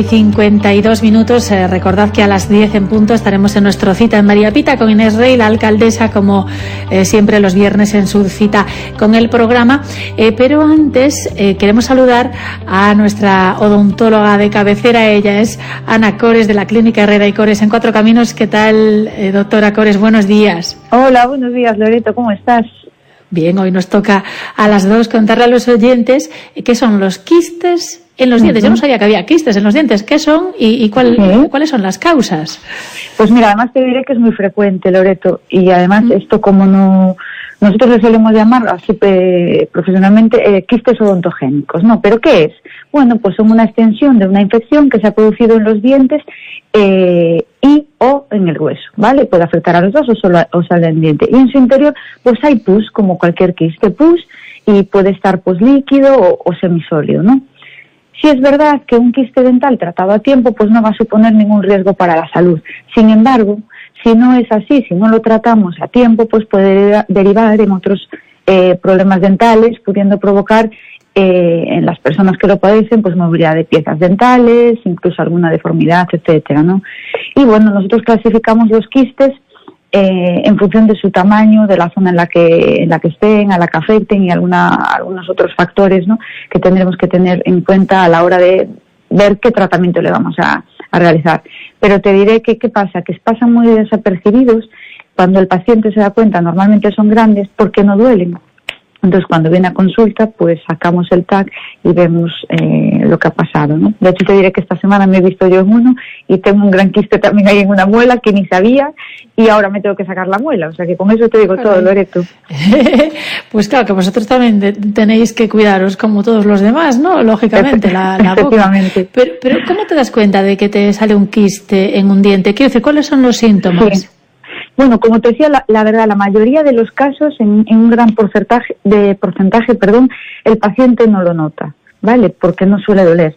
y 52 minutos. Eh, recordad que a las 10 en punto estaremos en nuestra cita en María Pita con Inés Rey, la alcaldesa, como eh, siempre los viernes en su cita con el programa. Eh, pero antes queremos saludar a nuestra odontóloga de cabecera. Ella es Ana Cores de la Clínica Herrera y Cores en Cuatro Caminos. ¿Qué tal, doctora Cores? Buenos días. Hola, buenos días, Loreto. ¿Cómo estás? Bien, hoy nos toca a las dos contarle a los oyentes qué son los quistes en los dientes. Yo no sabía que había quistes en los dientes. ¿Qué son y, cuáles son las causas? Pues mira, además te diré que es muy frecuente, Loreto, y además esto como no nosotros le solemos llamar así profesionalmente eh, quistes odontogénicos, ¿no? ¿Pero qué es? Bueno, pues son una extensión de una infección que se ha producido en los dientes eh, y o en el hueso, ¿vale? Puede afectar a los dos o solo o sale el diente. Y en su interior, pues hay pus, como cualquier quiste pus, y puede estar pues líquido o, o semisólido, ¿no? Si es verdad que un quiste dental tratado a tiempo, pues no va a suponer ningún riesgo para la salud. Sin embargo, si no es así, si no lo tratamos a tiempo, pues puede derivar en otros eh, problemas dentales, pudiendo provocar eh, en las personas que lo padecen, pues movilidad de piezas dentales, incluso alguna deformidad, etcétera, ¿no? Y bueno, nosotros clasificamos los quistes eh, en función de su tamaño, de la zona en la que, en la que estén, a la que afecten y alguna, algunos otros factores ¿no? que tendremos que tener en cuenta a la hora de ver qué tratamiento le vamos a, a realizar. Pero te diré que qué pasa, que pasan muy desapercibidos cuando el paciente se da cuenta, normalmente son grandes porque no duelen. Entonces, cuando viene a consulta, pues sacamos el TAC y vemos eh, lo que ha pasado. ¿no? De hecho, te diré que esta semana me he visto yo en uno y tengo un gran quiste también ahí en una muela que ni sabía y ahora me tengo que sacar la muela. O sea que con eso te digo todo, Loreto. pues claro, que vosotros también tenéis que cuidaros como todos los demás, ¿no? Lógicamente, la, la boca. Pero, pero, ¿cómo te das cuenta de que te sale un quiste en un diente? Quiero decir, ¿cuáles son los síntomas? Bueno, como te decía, la, verdad, la mayoría de los casos, en, un gran porcentaje, de porcentaje, perdón, el paciente no lo nota, ¿vale? Porque no suele doler.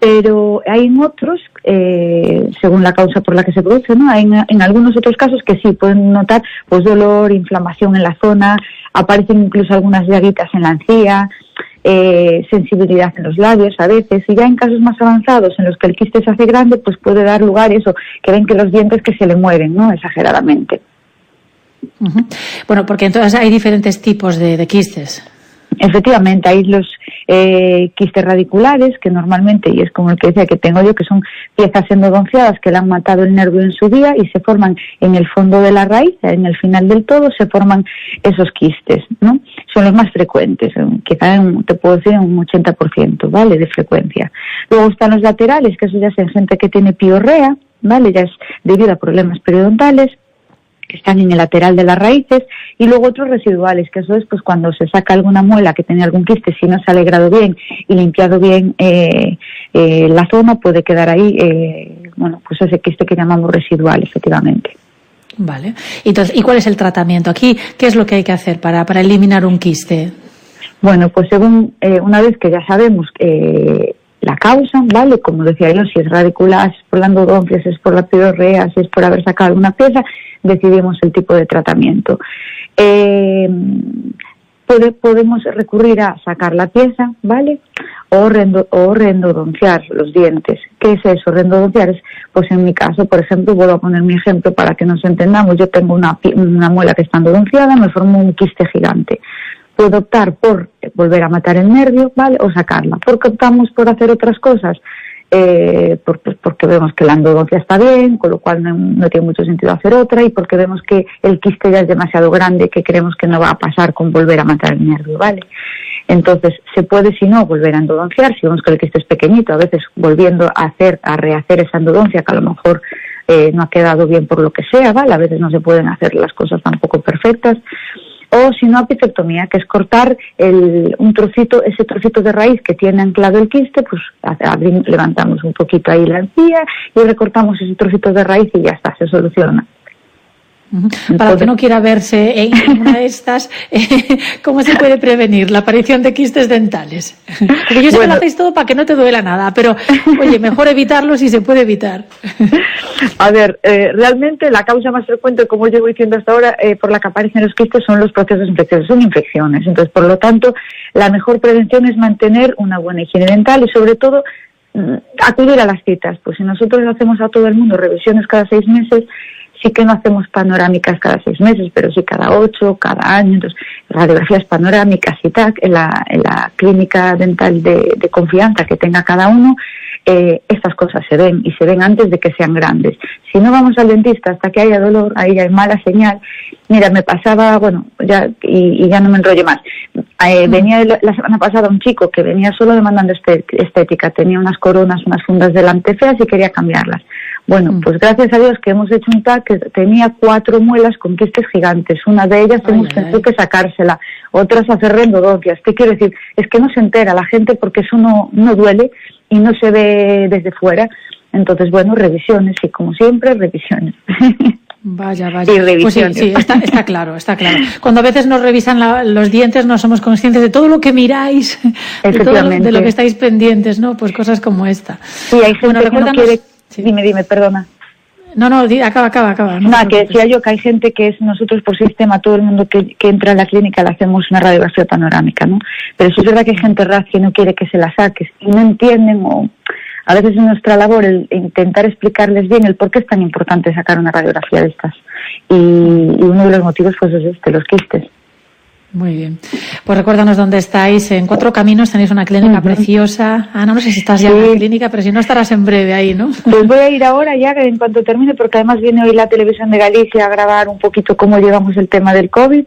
Pero hay en otros, eh, según la causa por la que se produce, ¿no? Hay en, algunos otros casos que sí pueden notar, pues dolor, inflamación en la zona, aparecen incluso algunas llaguitas en la encía, eh, sensibilidad en los labios a veces, y ya en casos más avanzados en los que el quiste se hace grande, pues puede dar lugar eso, que ven que los dientes que se le mueven, ¿no? Exageradamente. Bueno, porque entonces hay diferentes tipos de quistes. Efectivamente, hay los eh, quistes radiculares, que normalmente, y es como el que decía que tengo yo, que son piezas endodonciadas que le han matado el nervio en su día y se forman en el fondo de la raíz, en el final del todo, se forman esos quistes, ¿no? Son los más frecuentes, quizá te puedo decir un 80%, ¿vale? De frecuencia. Luego están los laterales, que eso ya es en gente que tiene piorrea, ¿vale? Ya es debido a problemas periodontales que están en el lateral de las raíces y luego otros residuales, que eso es pues cuando se saca alguna muela que tenía algún quiste, si no se ha alegrado bien y limpiado bien eh, eh, la zona, puede quedar ahí, eh, bueno, pues ese quiste que llamamos residual, efectivamente. Vale. Entonces, ¿y cuál es el tratamiento? Aquí, ¿qué es lo que hay que hacer para, para eliminar un quiste? Bueno, pues según una vez que ya sabemos la causa, ¿vale? Como decía yo, si es radicular, si es por la endodoncia, si es por la piorrea, si es por haber sacado alguna pieza, decidimos el tipo de tratamiento. Eh, podemos recurrir a sacar la pieza, ¿vale? O, o reendodonciar los dientes. ¿Qué es eso? Reendodonciar es, pues en mi caso, por ejemplo, vuelvo a poner mi ejemplo para que nos entendamos. Yo tengo una, muela que está endodonciada, me formo un quiste gigante. Puedo optar por volver a matar el nervio, ¿vale? O sacarla. ¿Por qué optamos por hacer otras cosas? Eh, porque vemos que la endodoncia está bien, con lo cual no, tiene mucho sentido hacer otra, y porque vemos que el quiste ya es demasiado grande, que creemos que no va a pasar con volver a matar el nervio, ¿vale? Entonces, se puede, si no, volver a endodonciar, si vemos que el quiste es pequeñito, a veces volviendo a hacer, a rehacer esa endodoncia, que a lo mejor eh, no ha quedado bien por lo que sea, ¿vale? A veces no se pueden hacer las cosas tampoco perfectas o si no apicectomía, que es cortar el, un trocito, ese trocito de raíz que tiene anclado el quiste, pues levantamos un poquito ahí la encía y recortamos ese trocito de raíz y ya está, se soluciona. Para que no quiera verse en una de estas, eh, ¿cómo se puede prevenir la aparición de quistes dentales? Porque yo sé que lo hacéis todo para que no te duela nada, pero oye, mejor evitarlo si se puede evitar. A ver, eh, realmente la causa más frecuente, como llevo diciendo hasta ahora, eh, por la que aparecen los quistes son los procesos infecciosos, son infecciones. Entonces, por lo tanto, la mejor prevención es mantener una buena higiene dental y sobre todo acudir a las citas. Pues si nosotros hacemos a todo el mundo revisiones cada seis meses, sí que no hacemos panorámicas cada seis meses, pero sí cada ocho, cada año, entonces radiografías panorámicas y tal, en la, en la clínica dental de, de confianza que tenga cada uno, eh, estas cosas se ven y se ven antes de que sean grandes. Si no vamos al dentista hasta que haya dolor, ahí ya hay mala señal. Mira, me pasaba, bueno, ya y, y ya no me enrollo más. Eh, venía la, semana pasada un chico que venía solo demandando este- estética, tenía unas coronas, unas fundas delante feas y quería cambiarlas. Bueno, Mm. pues gracias a Dios que hemos hecho un TAC que tenía cuatro muelas con quistes gigantes. Una de ellas Ay, hemos ay, tenido ay. que sacársela, otras hacer endodoncias. ¿Qué quiero decir? Es que no se entera la gente porque eso no, no duele y no se ve desde fuera. Entonces, bueno, revisiones y como siempre, revisiones. Vaya, vaya. Y Pues sí, está, está claro, está claro. Cuando a veces nos revisan la- los dientes no somos conscientes de todo lo que miráis, de, todo lo, de lo que estáis pendientes, ¿no? Pues cosas como esta. Sí, hay gente Bueno, que no recuérdanos- quiere... sí. Dime, dime, perdona. No, no, acaba, acaba, acaba. no que decía yo que hay gente que es nosotros por sistema, todo el mundo que, que entra a la clínica le hacemos una radiografía panorámica, ¿no? Pero sí es verdad que hay gente raz que no quiere que se la saques y no entienden o a veces es nuestra labor el intentar explicarles bien el por qué es tan importante sacar una radiografía de estas. Y, y uno de los motivos pues es este, los quistes. Muy bien. Pues recuérdanos dónde estáis. En Cuatro Caminos tenéis una clínica preciosa. Ah, no, no sé si estás ya en la clínica, pero si no estarás en breve ahí, ¿no? Pues voy a ir ahora ya en cuanto termine, porque además viene hoy la televisión de Galicia a grabar un poquito cómo llevamos el tema del COVID.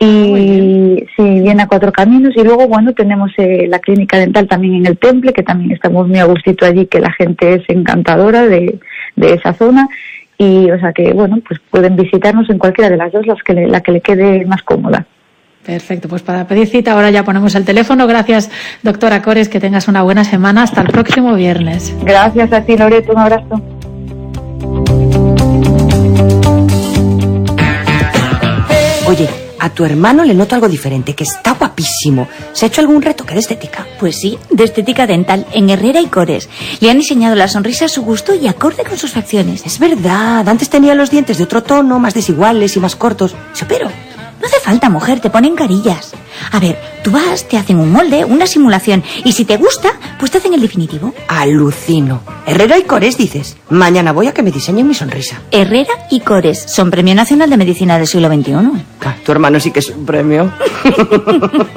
Ah, Y sí, viene a Cuatro Caminos. Y luego, bueno, tenemos eh, la clínica dental también en el Temple, que también estamos muy a gustito allí, que la gente es encantadora de, de esa zona. Y, o sea que, bueno, pues pueden visitarnos en cualquiera de las dos, las que le- la que le quede más cómoda. Perfecto, pues para pedir cita ahora ya ponemos el teléfono. Gracias, doctora Cores, que tengas una buena semana. Hasta el próximo viernes. Gracias a ti, Loreto. Un abrazo. Oye, a tu hermano le noto algo diferente, que está guapísimo. ¿Se ha hecho algún retoque de estética? Pues sí, de estética dental, en Herrera y Cores. Le han diseñado la sonrisa a su gusto y acorde con sus facciones. Es verdad, antes tenía los dientes de otro tono, más desiguales y más cortos. Se operó. No hace falta, mujer, te ponen carillas. A ver, tú vas, te hacen un molde, una simulación, y si te gusta, pues te hacen el definitivo. Alucino. Herrera y Cores, dices. Mañana voy a que me diseñen mi sonrisa. Herrera y Cores son Premio Nacional de Medicina del siglo XXI. Tu hermano sí que es un premio.